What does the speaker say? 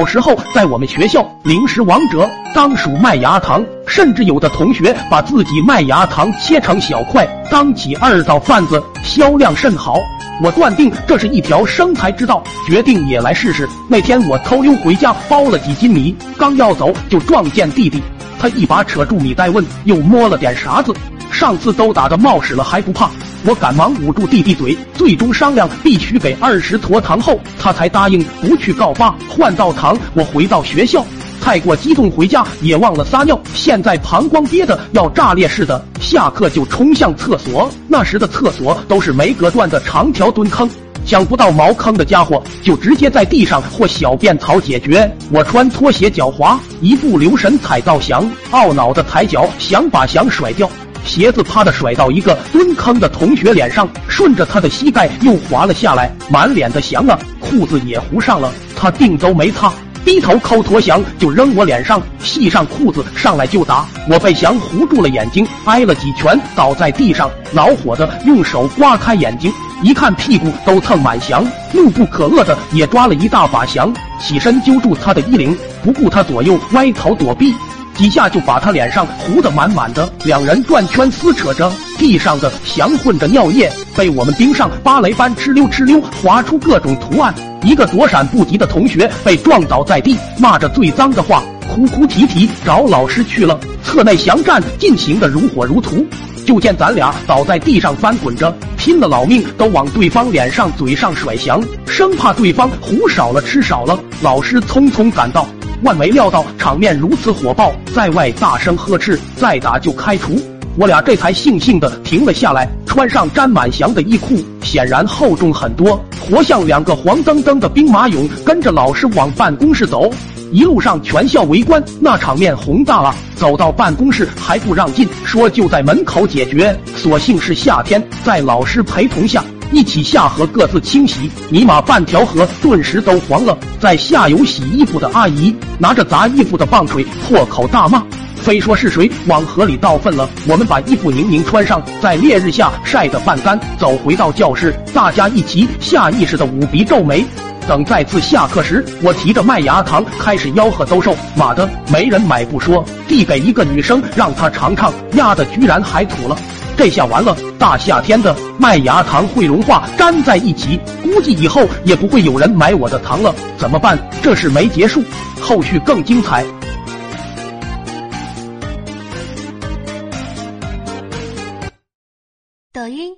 小时候，在我们学校，零食王者当属麦芽糖，甚至有的同学把自己麦芽糖切成小块，当起二道贩子，销量甚好。我断定这是一条生财之道，决定也来试试。那天我偷溜回家，包了几斤米，刚要走就撞见弟弟，他一把扯住米袋，问又摸了点啥子？上次都打的冒屎了还不怕？我赶忙捂住弟弟嘴，最终商量必须给二十坨糖后，他才答应不去告爸，换到糖。我回到学校，太过激动，回家也忘了撒尿，现在膀胱憋得要炸裂似的，下课就冲向厕所。那时的厕所都是没隔断的长条蹲坑，想不到茅坑的家伙就直接在地上或小便槽解决。我穿拖鞋脚滑，一不留神踩到翔，懊恼的抬脚想把翔甩掉。鞋子啪的甩到一个蹲坑的同学脸上，顺着他的膝盖又滑了下来，满脸的翔啊，裤子也糊上了。他腚都没擦，低头抠坨翔就扔我脸上，系上裤子上来就打。我被翔糊住了眼睛，挨了几拳，倒在地上，恼火的用手刮开眼睛，一看屁股都蹭满翔，怒不可遏的也抓了一大把翔，起身揪住他的衣领，不顾他左右歪头躲避。几下就把他脸上糊得满满的，两人转圈撕扯着，地上的翔混着尿液被我们冰上芭蕾般哧溜哧溜划出各种图案。一个躲闪不及的同学被撞倒在地，骂着最脏的话，哭哭啼啼找老师去了。侧内翔战进行的如火如荼，就见咱俩倒在地上翻滚着，拼了老命都往对方脸上、嘴上甩翔，生怕对方糊少了吃少了。老师匆匆赶到。万没料到场面如此火爆，在外大声呵斥：“再打就开除！”我俩这才悻悻地停了下来，穿上沾满翔的衣裤，显然厚重很多，活像两个黄澄澄的兵马俑，跟着老师往办公室走。一路上全校围观，那场面宏大啊！走到办公室还不让进，说就在门口解决。所幸是夏天，在老师陪同下。一起下河各自清洗，尼玛半条河顿时都黄了。在下游洗衣服的阿姨拿着砸衣服的棒槌破口大骂，非说是谁往河里倒粪了。我们把衣服拧拧穿上，在烈日下晒得半干，走回到教室，大家一起下意识的捂鼻皱眉。等再次下课时，我提着麦芽糖开始吆喝兜售，妈的没人买不说，递给一个女生让她尝尝，丫的居然还吐了。这下完了大夏天的麦芽糖会融化粘在一起估计以后也不会有人买我的糖了。怎么办？这事没结束后续更精彩。抖音